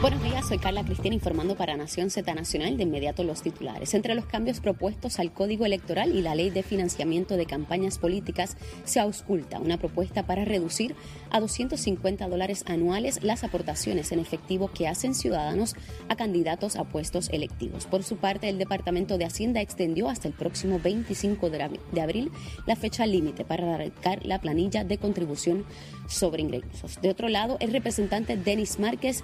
Buenos días, soy Carla Cristina informando para Nación Z Nacional de inmediato los titulares. Entre los cambios propuestos al Código Electoral y la Ley de Financiamiento de Campañas Políticas se ausculta una propuesta para reducir a 250 dólares anuales las aportaciones en efectivo que hacen ciudadanos a candidatos a puestos electivos. Por su parte, el Departamento de Hacienda extendió hasta el próximo 25 de abril la fecha límite para arrancar la planilla de contribución sobre ingresos. De otro lado, el representante Denis Márquez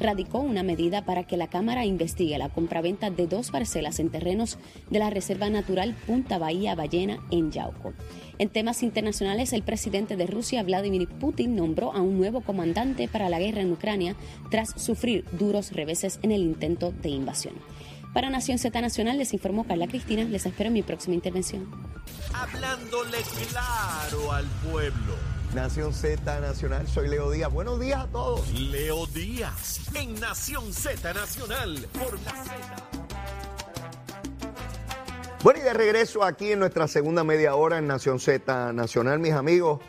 radicó una medida para que la Cámara investigue la compraventa de dos parcelas en terrenos de la Reserva Natural Punta Bahía Ballena en Yauco. En temas internacionales, el presidente de Rusia, Vladimir Putin, nombró a un nuevo comandante para la guerra en Ucrania tras sufrir duros reveses en el intento de invasión. Para Nación Z Nacional les informó Carla Cristina. Les espero en mi próxima intervención. Hablándole claro al pueblo. Nación Z Nacional, soy Leo Díaz. Buenos días a todos. Leo Díaz, en Nación Z Nacional, por la Z. Bueno, y de regreso aquí en nuestra segunda media hora en Nación Z Nacional, mis amigos.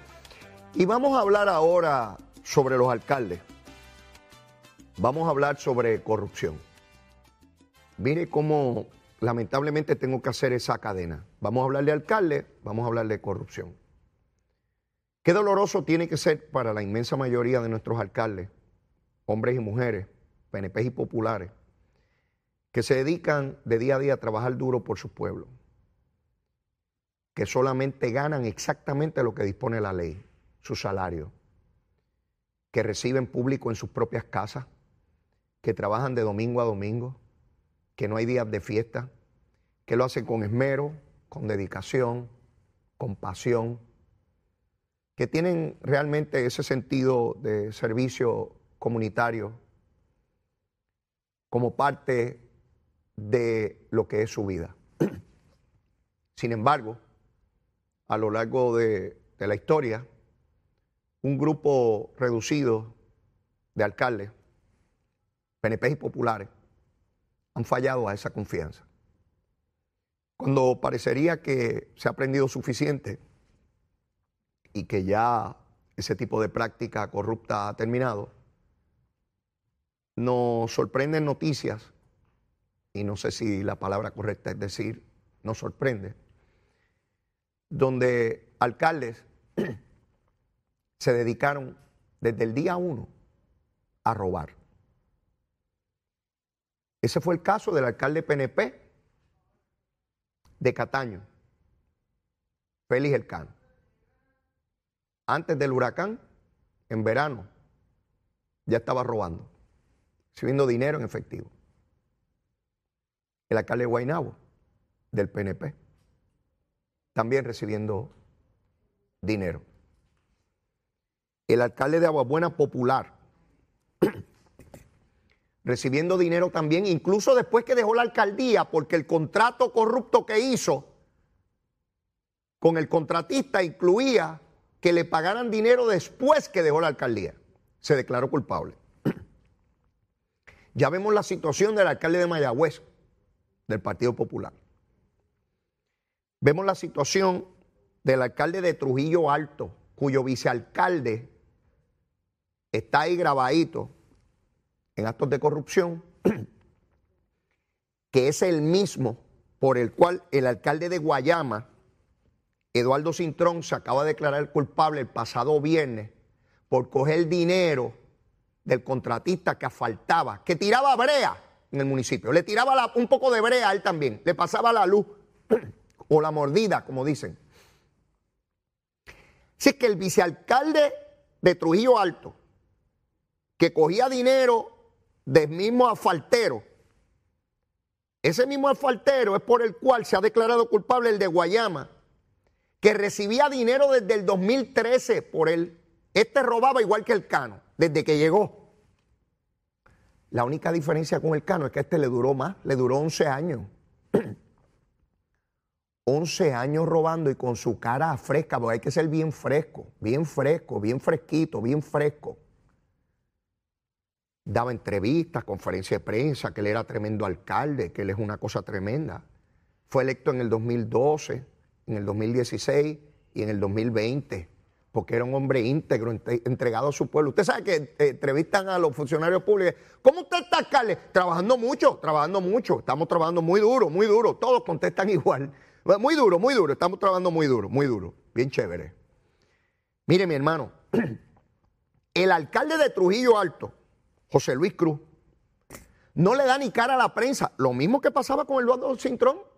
Y vamos a hablar ahora sobre los alcaldes. Vamos a hablar sobre corrupción. Mire cómo lamentablemente tengo que hacer esa cadena. Vamos a hablar de alcalde, vamos a hablar de corrupción. Qué doloroso tiene que ser para la inmensa mayoría de nuestros alcaldes, hombres y mujeres, PNP y populares, que se dedican de día a día a trabajar duro por su pueblo, que solamente ganan exactamente lo que dispone la ley, su salario, que reciben público en sus propias casas, que trabajan de domingo a domingo, que no hay días de fiesta, que lo hacen con esmero, con dedicación, con pasión que tienen realmente ese sentido de servicio comunitario como parte de lo que es su vida. Sin embargo, a lo largo de, la historia, un grupo reducido de alcaldes, PNP y populares, han fallado a esa confianza. Cuando parecería que se ha aprendido suficiente, y que ya ese tipo de práctica corrupta ha terminado, nos sorprenden noticias, y no sé si la palabra correcta es decir, nos sorprende, donde alcaldes se dedicaron desde el día uno a robar. Ese fue el caso del alcalde PNP de Cataño, Félix Elcano antes del huracán, en verano, ya estaba robando, recibiendo dinero en efectivo. El alcalde de del PNP, también recibiendo dinero. El alcalde de Aguabuena Popular, recibiendo dinero también, incluso después que dejó la alcaldía, porque el contrato corrupto que hizo con el contratista incluía que le pagaran dinero después que dejó la alcaldía. Se declaró culpable. Ya vemos la situación del alcalde de Mayagüez, del Partido Popular. Vemos la situación del alcalde de Trujillo Alto, cuyo vicealcalde está ahí grabadito en actos de corrupción, que es el mismo por el cual el alcalde de Guayama Eduardo Cintrón se acaba de declarar culpable el pasado viernes por coger dinero del contratista que asfaltaba, que tiraba brea en el municipio. Le tiraba un poco de brea a él también, le pasaba la luz o la mordida, como dicen. Así que el vicealcalde de Trujillo Alto, que cogía dinero del mismo asfaltero, ese mismo asfaltero es por el cual se ha declarado culpable el de Guayama que recibía dinero desde el 2013 por él. Este robaba igual que el Cano, desde que llegó. La única diferencia con el Cano es que este le duró más, le duró 11 años. 11 años robando y con su cara fresca, porque hay que ser bien fresco, bien fresco, bien fresquito, bien fresco. Daba entrevistas, conferencias de prensa, que él era tremendo alcalde, que él es una cosa tremenda. Fue electo en el 2012 en el 2016 y en el 2020. porque era un hombre íntegro, entregado a su pueblo. Usted sabe que eh, entrevistan a los funcionarios públicos. ¿Cómo usted está, alcalde? Trabajando mucho, trabajando mucho. Estamos trabajando muy duro, muy duro. Todos contestan igual. Muy duro, muy duro. Estamos trabajando muy duro, muy duro. Bien chévere. Mire, mi hermano, el alcalde de Trujillo Alto, José Luis Cruz, no le da ni cara a la prensa. Lo mismo que pasaba con Eduardo Cintrón.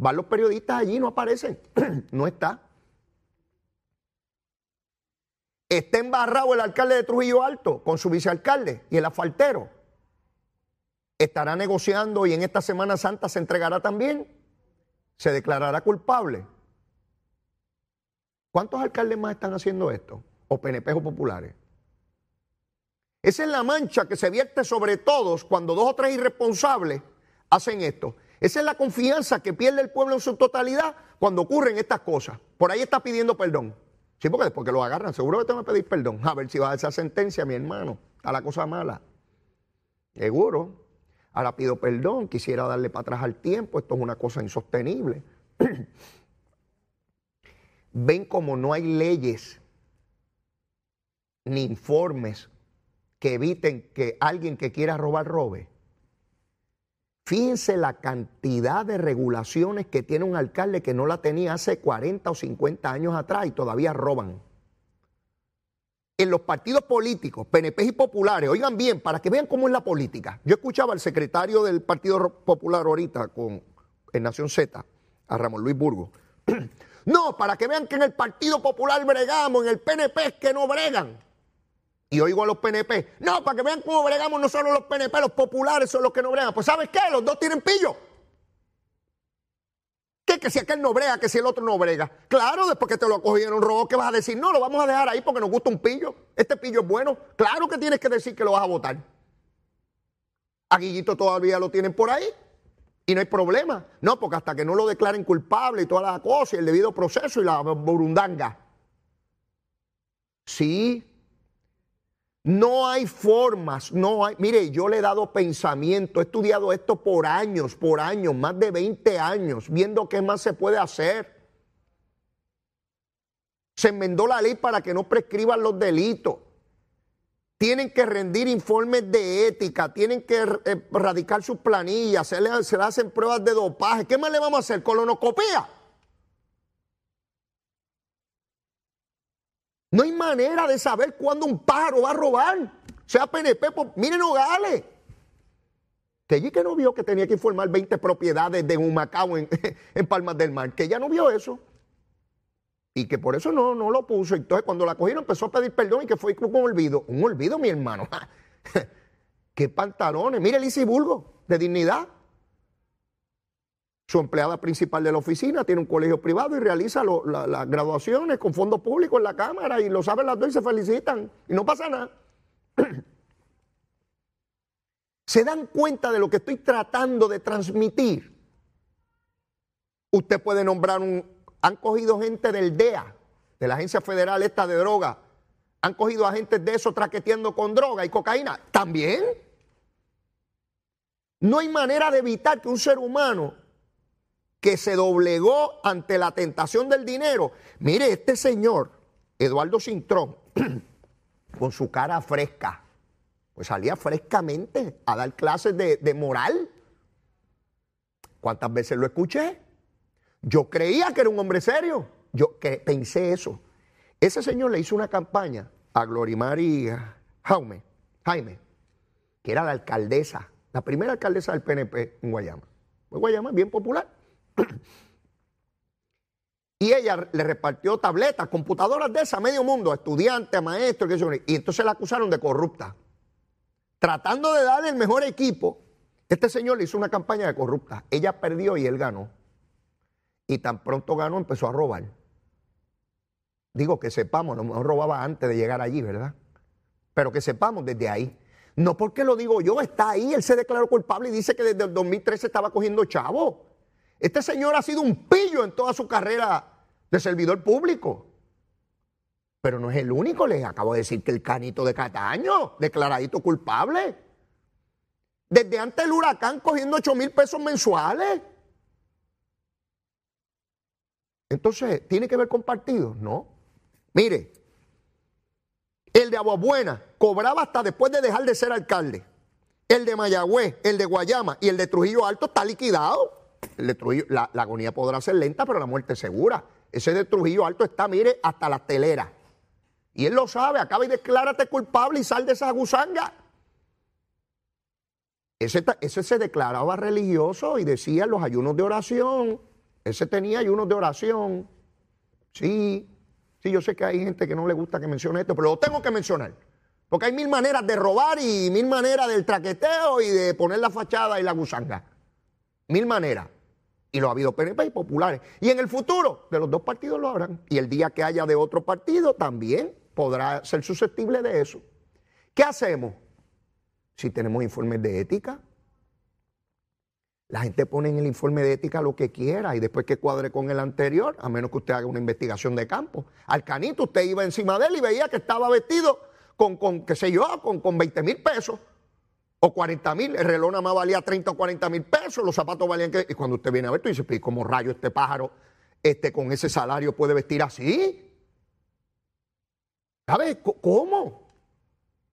Van los periodistas allí, no aparecen. no está. Está embarrado el alcalde de Trujillo Alto con su vicealcalde y el asfaltero. Estará negociando y en esta Semana Santa se entregará también. Se declarará culpable. ¿Cuántos alcaldes más están haciendo esto? ¿O PNP populares? Esa es la mancha que se vierte sobre todos cuando dos o tres irresponsables hacen esto. Esa es la confianza que pierde el pueblo en su totalidad cuando ocurren estas cosas. Por ahí está pidiendo perdón. Sí, porque después que lo agarran, seguro que tengo que pedir perdón. A ver si va a esa sentencia, mi hermano. A la cosa mala. Seguro. Ahora pido perdón, quisiera darle para atrás al tiempo. Esto es una cosa insostenible. Ven como no hay leyes ni informes que eviten que alguien que quiera robar robe. Fíjense la cantidad de regulaciones que tiene un alcalde que no la tenía hace 40 o 50 años atrás y todavía roban. En los partidos políticos, PNP y populares, oigan bien, para que vean cómo es la política. Yo escuchaba al secretario del Partido Popular ahorita con, en Nación Z, a Ramón Luis Burgo. No, para que vean que en el Partido Popular bregamos, en el PNP es que no bregan y oigo a los PNP, no, para que vean cómo bregamos no solo los PNP, los populares son los que no bregan. Pues ¿sabes qué? Los dos tienen pillo. ¿Qué? Que si aquel no brega, que si el otro no brega. Claro, después que te lo cogieron robo, ¿qué vas a decir? No, lo vamos a dejar ahí porque nos gusta un pillo. Este pillo es bueno. Claro que tienes que decir que lo vas a votar. A Guillito todavía lo tienen por ahí y no hay problema. No, porque hasta que no lo declaren culpable y toda la cosa y el debido proceso y la burundanga. Sí, no hay formas, no hay. Mire, yo le he dado pensamiento, he estudiado esto por años, por años, más de 20 años, viendo qué más se puede hacer. Se enmendó la ley para que no prescriban los delitos. Tienen que rendir informes de ética, tienen que eh, radicar sus planillas, se le, hacen pruebas de dopaje. ¿Qué más le vamos a hacer? ¿Colonoscopía? No hay manera de saber cuándo un pájaro va a robar. Sea PNP, pues, miren Nogales. Que allí que no vio que tenía que informar 20 propiedades de un Macao en, Palmas del Mar, que ya no vio eso. Y que por eso no, no lo puso. Entonces, cuando la cogieron, empezó a pedir perdón y que fue un olvido. Un olvido, mi hermano. ¡Qué pantalones! Mire el Bulgo, de dignidad. Su empleada principal de la oficina tiene un colegio privado y realiza las graduaciones con fondos públicos en la Cámara y lo saben las dos y se felicitan y no pasa nada. ¿Se dan cuenta de lo que estoy tratando de transmitir? Usted puede nombrar un... Han cogido gente del DEA, de la Agencia Federal esta de droga. Han cogido agentes de eso traqueteando con droga y cocaína. También. No hay manera de evitar que un ser humano que se doblegó ante la tentación del dinero. Mire, este señor, Eduardo Cintrón, con su cara fresca, pues salía frescamente a dar clases de, moral. ¿Cuántas veces lo escuché? Yo creía que era un hombre serio. Yo que pensé eso. Ese señor le hizo una campaña a Glorimari Jaime, Jaime, que era la alcaldesa, la primera alcaldesa del PNP en Guayama. Guayama es bien popular. Y ella le repartió tabletas, computadoras de esa medio mundo, a estudiantes, a maestros, y entonces la acusaron de corrupta. Tratando de darle el mejor equipo, este señor le hizo una campaña de corrupta. Ella perdió y él ganó. Y tan pronto ganó, empezó a robar. Digo que sepamos, lo mejor robaba antes de llegar allí, ¿verdad? Pero que sepamos desde ahí. No porque lo digo yo, está ahí, él se declaró culpable y dice que desde el 2013 estaba cogiendo chavo. Este señor ha sido un pillo en toda su carrera de servidor público. Pero no es el único, les acabo de decir que el canito de Cataño, declaradito culpable. Desde antes del huracán cogiendo 8 mil pesos mensuales. Entonces, ¿tiene que ver con partidos? No. Mire, el de Aguabuena cobraba hasta después de dejar de ser alcalde. El de Mayagüez, el de Guayama y el de Trujillo Alto está liquidado. La, la agonía podrá ser lenta, pero la muerte segura. Ese de Trujillo Alto está, mire, hasta la telera. Y él lo sabe, acaba y declárate culpable y sal de esa gusanga. Ese, ese, se declaraba religioso y decía los ayunos de oración. Ese tenía ayunos de oración. Sí, sí, yo sé que hay gente que no le gusta que mencione esto, pero lo tengo que mencionar. Porque hay mil maneras de robar y mil maneras del traqueteo y de poner la fachada y la gusanga. Mil maneras. Y lo ha habido PNP y populares. Y en el futuro, de los dos partidos lo habrán. Y el día que haya de otro partido, también podrá ser susceptible de eso. ¿Qué hacemos? Si tenemos informes de ética, la gente pone en el informe de ética lo que quiera y después que cuadre con el anterior, a menos que usted haga una investigación de campo. Al canito usted iba encima de él y veía que estaba vestido con, con qué sé yo, con, con 20 mil pesos o 40 mil. El reloj nada más valía 30 o 40 mil pesos, los zapatos valían que... Y cuando usted viene a ver, tú dices, pues, ¿cómo rayo este pájaro este, con ese salario puede vestir así? ¿Sabe cómo?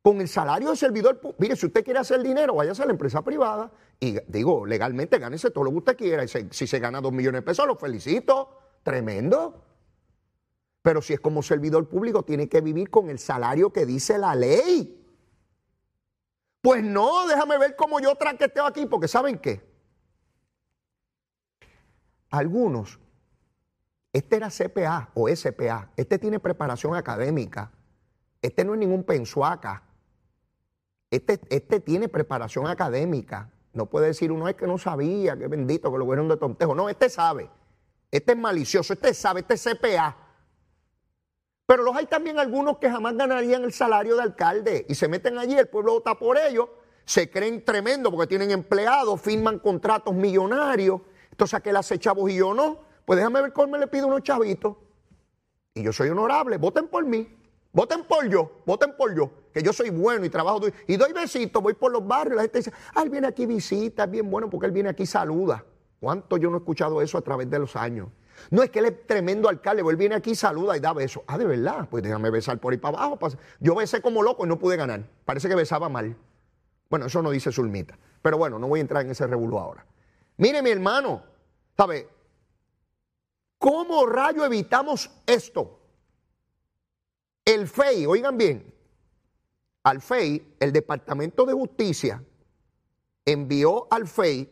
Con el salario de servidor, mire, si usted quiere hacer dinero, váyase a la empresa privada y digo, legalmente gánese todo lo que usted quiera. Y si se gana dos millones de pesos, lo felicito. Tremendo. Pero si es como servidor público, tiene que vivir con el salario que dice la ley. Pues no, déjame ver cómo yo traqueteo aquí, porque ¿saben qué? Algunos, este era CPA o SPA, este tiene preparación académica, este no es ningún pensuaca. Este, este tiene preparación académica. No puede decir uno es que no sabía, que bendito, que lo vieron de tontejo. No, este sabe. Este es malicioso, este sabe, este es CPA. Pero los hay también algunos que jamás ganarían el salario de alcalde y se meten allí, el pueblo vota por ellos, se creen tremendo porque tienen empleados, firman contratos millonarios. Entonces aquel hace chavos y yo no. Pues déjame ver cómo me le pido unos chavitos. Y yo soy honorable, voten por mí. Voten por yo, voten por yo, que yo soy bueno y trabajo. Y doy besitos, voy por los barrios, la gente dice, ah, él viene aquí visita, es bien bueno porque él viene aquí saluda. ¿Cuánto yo no he escuchado eso a través de los años? No es que él es tremendo alcalde, él viene aquí, saluda y da besos. Ah, de verdad, pues déjame besar por ahí para abajo. Yo besé como loco y no pude ganar. Parece que besaba mal. Bueno, eso no dice Zulmita. Pero bueno, no voy a entrar en ese revuelo ahora. Mire, mi hermano, ¿sabe? ¿Cómo rayo evitamos esto? El FEI, oigan bien, al FEI, el Departamento de Justicia envió al FEI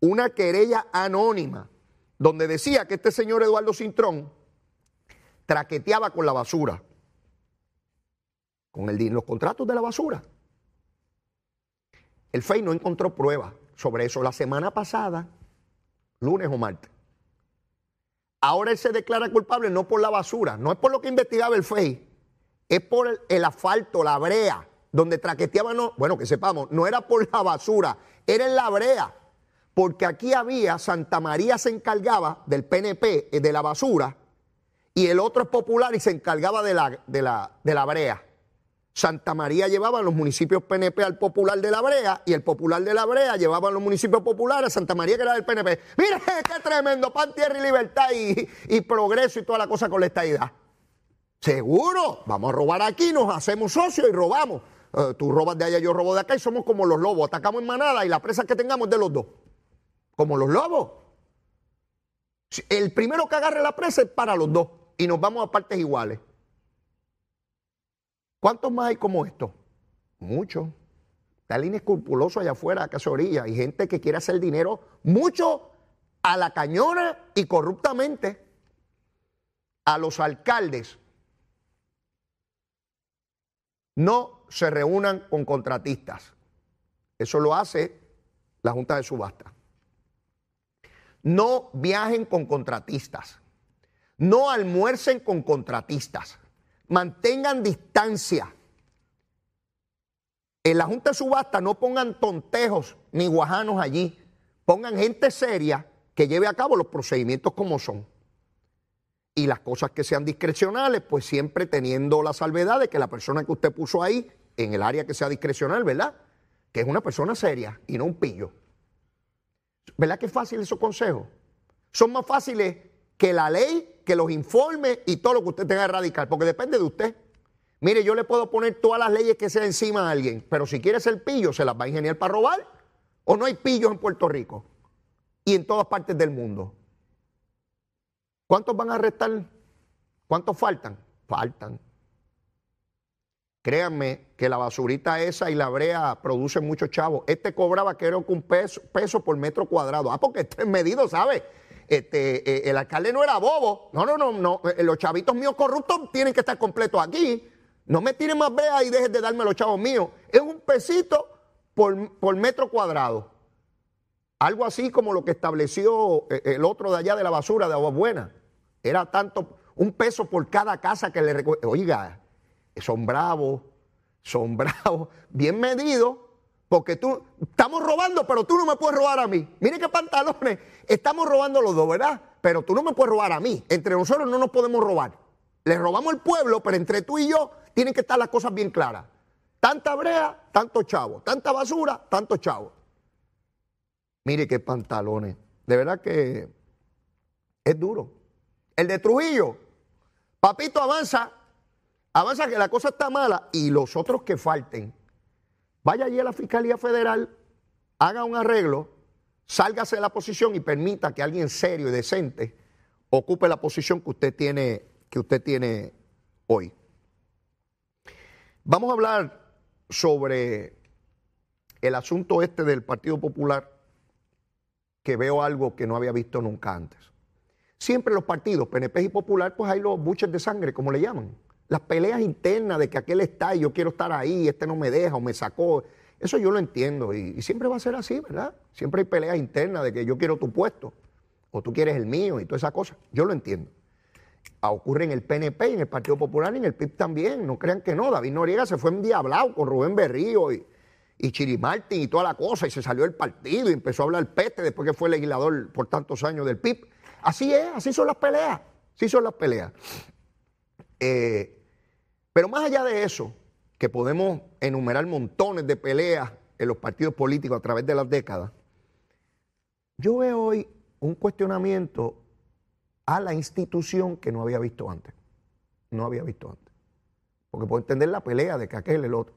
una querella anónima donde decía que este señor Eduardo Cintrón traqueteaba con la basura, con el, los contratos de la basura. El FEI no encontró pruebas sobre eso la semana pasada, lunes o martes. Ahora él se declara culpable no por la basura, no es por lo que investigaba el FEI, es por el, asfalto, la brea, donde traqueteaban, no, bueno, que sepamos, no era por la basura, era en la brea, porque aquí había, Santa María se encargaba del PNP, eh, de la basura, y el otro es popular y se encargaba de la, de la, de la brea. Santa María llevaba los municipios PNP al popular de la Brea y el popular de la Brea llevaba a los municipios populares a Santa María que era del PNP. Mire qué tremendo, pan, tierra y libertad y, y progreso y toda la cosa con la estadidad. Seguro, vamos a robar aquí, nos hacemos socios y robamos. Eh, tú robas de allá, yo robo de acá y somos como los lobos. Atacamos en manada y la presa que tengamos es de los dos. Como los lobos. El primero que agarre la presa es para los dos y nos vamos a partes iguales. ¿Cuántos más hay como esto? Muchos. Está inescrupuloso allá afuera, a orilla. Hay gente que quiere hacer dinero mucho a la cañona y corruptamente. A los alcaldes no se reúnan con contratistas. Eso lo hace la Junta de Subasta. No viajen con contratistas. No almuercen con contratistas. Mantengan distancia. En la Junta de Subasta no pongan tontejos ni guajanos allí. Pongan gente seria que lleve a cabo los procedimientos como son y las cosas que sean discrecionales, pues siempre teniendo la salvedad de que la persona que usted puso ahí, en el área que sea discrecional, ¿verdad? Que es una persona seria y no un pillo. ¿Verdad que es fácil esos consejos? Son más fáciles que la ley que los informe y todo lo que usted tenga que radical, porque depende de usted. Mire, yo le puedo poner todas las leyes que sea encima a alguien, pero si quiere ser pillo, se las va a ingeniar para robar. ¿O no hay pillos en Puerto Rico? Y en todas partes del mundo. ¿Cuántos van a arrestar? ¿Cuántos faltan? Faltan. Créanme que la basurita esa y la brea producen muchos chavos. Este cobraba creo que un peso, por metro cuadrado. Ah, porque este es medido, ¿sabe? Este, eh, el alcalde no era bobo. No, no, no, no. Eh, los chavitos míos corruptos tienen que estar completos aquí. No me tiren más brea y dejen de darme los chavos míos. Es un pesito por, metro cuadrado. Algo así como lo que estableció eh, el otro de allá de la basura de Agua Buena. Era tanto, un peso por cada casa que le Oiga, son bravos, son bravos, bien medidos, porque tú, estamos robando, pero tú no me puedes robar a mí. Mire qué pantalones, estamos robando los dos, ¿verdad? Pero tú no me puedes robar a mí. Entre nosotros no nos podemos robar. Le robamos al pueblo, pero entre tú y yo tienen que estar las cosas bien claras. Tanta brea, tanto chavo. Tanta basura, tanto chavo. Mire qué pantalones. De verdad que es duro. El de Trujillo, papito avanza, avanza que la cosa está mala y los otros que falten. Vaya allí a la Fiscalía Federal, haga un arreglo, sálgase de la posición y permita que alguien serio y decente ocupe la posición que usted tiene, que usted tiene hoy. Vamos a hablar sobre el asunto este del Partido Popular, que veo algo que no había visto nunca antes. Siempre los partidos, PNP y Popular, pues hay los buches de sangre, como le llaman. Las peleas internas de que aquel está y yo quiero estar ahí, este no me deja o me sacó. Eso yo lo entiendo y, siempre va a ser así, ¿verdad? Siempre hay peleas internas de que yo quiero tu puesto o tú quieres el mío y toda esa cosa. Yo lo entiendo ocurre en el PNP en el Partido Popular y en el PIB también. No crean que no. David Noriega se fue endiablado con Rubén Berrío y, y y toda la cosa y se salió del partido y empezó a hablar peste después que fue legislador por tantos años del PIB. Así es, así son las peleas. Así son las peleas. Eh, pero más allá de eso, que podemos enumerar montones de peleas en los partidos políticos a través de las décadas, yo veo hoy un cuestionamiento a la institución que no había visto antes. No había visto antes. Porque puedo entender la pelea de que aquel el otro.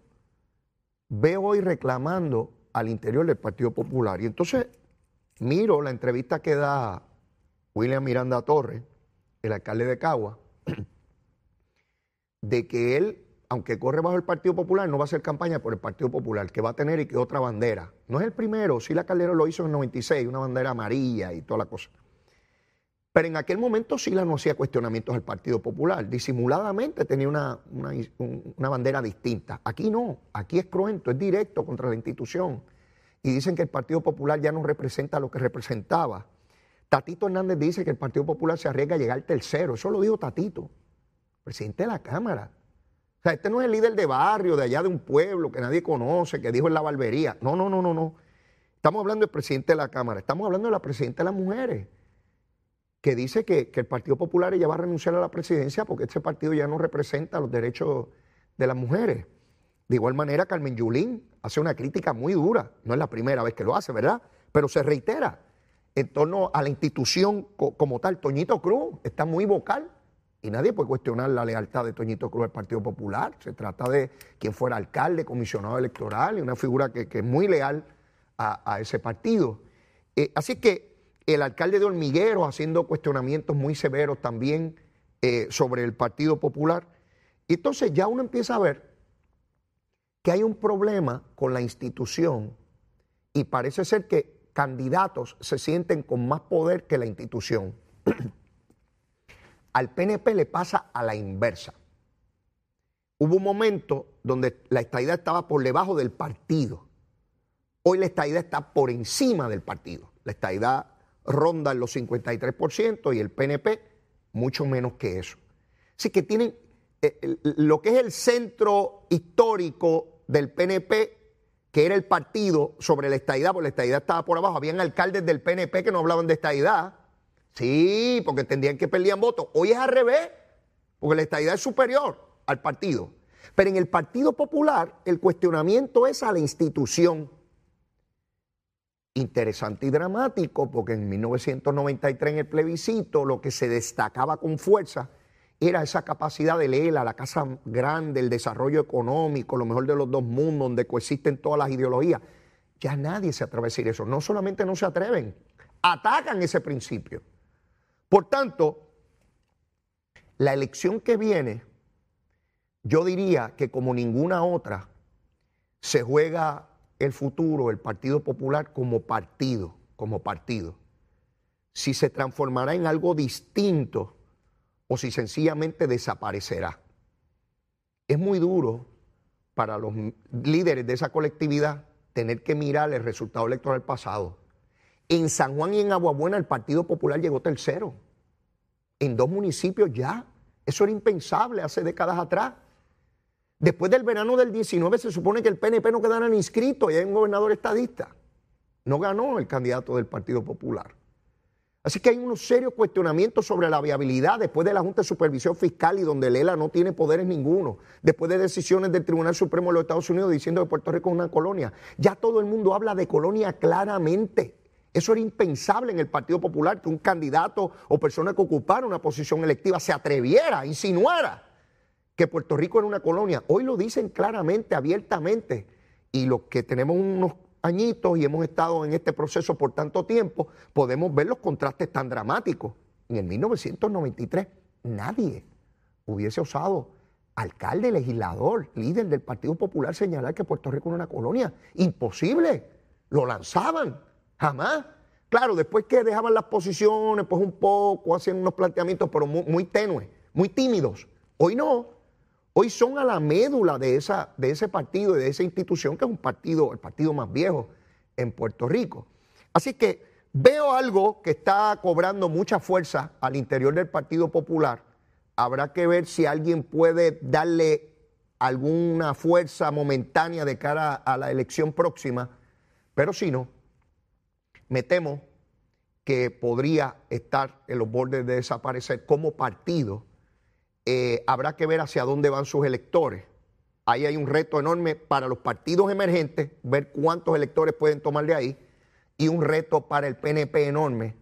Veo hoy reclamando al interior del Partido Popular. Y entonces miro la entrevista que da William Miranda Torres, el alcalde de Cagua, de que él, aunque corre bajo el Partido Popular, no va a hacer campaña por el Partido Popular, que va a tener y que otra bandera. No es el primero, sí la Calderón lo hizo en el 96, una bandera amarilla y toda la cosa. Pero en aquel momento Sila no hacía cuestionamientos al Partido Popular. Disimuladamente tenía una, bandera distinta. Aquí no, aquí es cruento, es directo contra la institución. Y dicen que el Partido Popular ya no representa lo que representaba. Tatito Hernández dice que el Partido Popular se arriesga a llegar tercero. Eso lo dijo Tatito, presidente de la Cámara. O sea, este no es el líder de barrio, de allá de un pueblo que nadie conoce, que dijo en la barbería. No, no, no, no, no. Estamos hablando del presidente de la Cámara, estamos hablando de la presidenta de las mujeres que dice que, el Partido Popular ya va a renunciar a la presidencia porque este partido ya no representa los derechos de las mujeres. De igual manera, Carmen Yulín hace una crítica muy dura, no es la primera vez que lo hace, ¿verdad? Pero se reitera en torno a la institución como tal. Toñito Cruz está muy vocal y nadie puede cuestionar la lealtad de Toñito Cruz al Partido Popular. Se trata de quien fuera alcalde, comisionado electoral y una figura que, es muy leal a, ese partido. Eh, así que el alcalde de Hormiguero haciendo cuestionamientos muy severos también eh, sobre el Partido Popular. Y entonces ya uno empieza a ver que hay un problema con la institución y parece ser que candidatos se sienten con más poder que la institución. Al PNP le pasa a la inversa. Hubo un momento donde la estadidad estaba por debajo del partido. Hoy la estadidad está por encima del partido. La estadidad ronda los 53% y el PNP mucho menos que eso. Así que tienen eh, lo que es el centro histórico del PNP, que era el partido sobre la estadidad, porque la estadidad estaba por abajo. Habían alcaldes del PNP que no hablaban de estadidad. Sí, porque entendían que perdían votos. Hoy es al revés, porque la estadidad es superior al partido. Pero en el Partido Popular el cuestionamiento es a la institución. interesante y dramático porque en 1993 en el plebiscito lo que se destacaba con fuerza era esa capacidad de leer a la casa grande, el desarrollo económico, lo mejor de los dos mundos, donde coexisten todas las ideologías. Ya nadie se atreve a decir eso. No solamente no se atreven, atacan ese principio. Por tanto, la elección que viene, yo diría que como ninguna otra, se juega el futuro el Partido Popular como partido, como partido. Si se transformará en algo distinto o si sencillamente desaparecerá. Es muy duro para los líderes de esa colectividad tener que mirar el resultado electoral pasado. En San Juan y en Aguabuena el Partido Popular llegó tercero. En dos municipios ya. Eso era impensable hace décadas atrás. Después del verano del 19 se supone que el PNP no quedara inscrito y hay un gobernador estadista. No ganó el candidato del Partido Popular. Así que hay unos serios cuestionamientos sobre la viabilidad después de la Junta de Supervisión Fiscal y donde Lela no tiene poderes ninguno, después de decisiones del Tribunal Supremo de los Estados Unidos diciendo que Puerto Rico es una colonia. Ya todo el mundo habla de colonia claramente. Eso era impensable en el Partido Popular, que un candidato o persona que ocupara una posición electiva se atreviera, insinuara que Puerto Rico era una colonia. Hoy lo dicen claramente, abiertamente. Y los que tenemos unos añitos y hemos estado en este proceso por tanto tiempo, podemos ver los contrastes tan dramáticos. En el 1993 nadie hubiese osado, alcalde, legislador, líder del Partido Popular, señalar que Puerto Rico era una colonia. Imposible. Lo lanzaban. Jamás. Claro, después que dejaban las posiciones, pues un poco, hacían unos planteamientos, pero muy, tenues, muy tímidos. Hoy no. Hoy son a la médula de, esa, de ese partido y de esa institución, que es un partido, el partido más viejo en Puerto Rico. Así que veo algo que está cobrando mucha fuerza al interior del Partido Popular. Habrá que ver si alguien puede darle alguna fuerza momentánea de cara a la elección próxima, pero si no, me temo que podría estar en los bordes de desaparecer como partido eh, habrá que ver hacia dónde van sus electores. Ahí hay un reto enorme para los partidos emergentes, ver cuántos electores pueden tomar de ahí, y un reto para el PNP enorme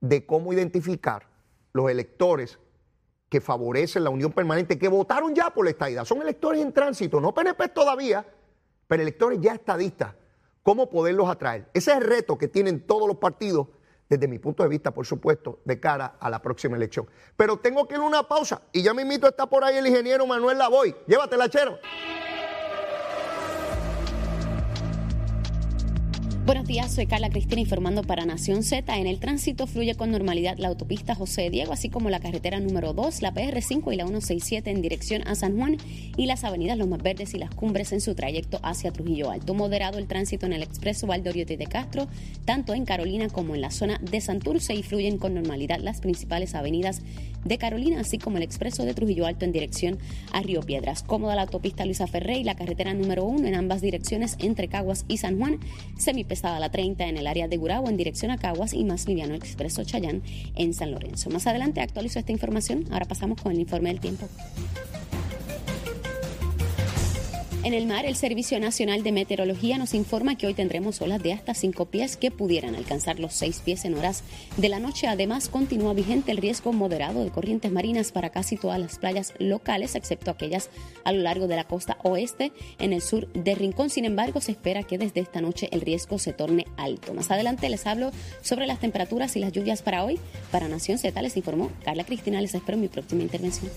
de cómo identificar los electores que favorecen la unión permanente, que votaron ya por la estadidad. Son electores en tránsito, no PNP todavía, pero electores ya estadistas. ¿Cómo poderlos atraer? Ese es el reto que tienen todos los partidos desde mi punto de vista, por supuesto, de cara a la próxima elección. Pero tengo que ir a una pausa y ya me invito, está por ahí el ingeniero Manuel Lavoy. Llévatela, chero. Buenos días, soy Carla Cristina informando para Nación Z. En el tránsito fluye con normalidad la autopista José Diego, así como la carretera número 2, la PR5 y la 167 en dirección a San Juan y las avenidas Los Más Verdes y las Cumbres en su trayecto hacia Trujillo Alto. Moderado el tránsito en el expreso Valdoriote de Castro, tanto en Carolina como en la zona de Santurce y fluyen con normalidad las principales avenidas de Carolina, así como el expreso de Trujillo Alto en dirección a Río Piedras. Cómoda la autopista Luisa Ferré y la carretera número 1 en ambas direcciones entre Caguas y San Juan, semipesada la 30 en el área de Gurabo en dirección a Caguas y más liviano el expreso Chayán en San Lorenzo. Más adelante actualizo esta información. Ahora pasamos con el informe del tiempo. En el mar, el Servicio Nacional de Meteorología nos informa que hoy tendremos olas de hasta 5 pies que pudieran alcanzar los 6 pies en horas de la noche. Además, continúa vigente el riesgo moderado de corrientes marinas para casi todas las playas locales, excepto aquellas a lo largo de la costa oeste en el sur de Rincón. Sin embargo, se espera que desde esta noche el riesgo se torne alto. Más adelante les hablo sobre las temperaturas y las lluvias para hoy. Para Nación Z les informó Carla Cristina. Les espero en mi próxima intervención.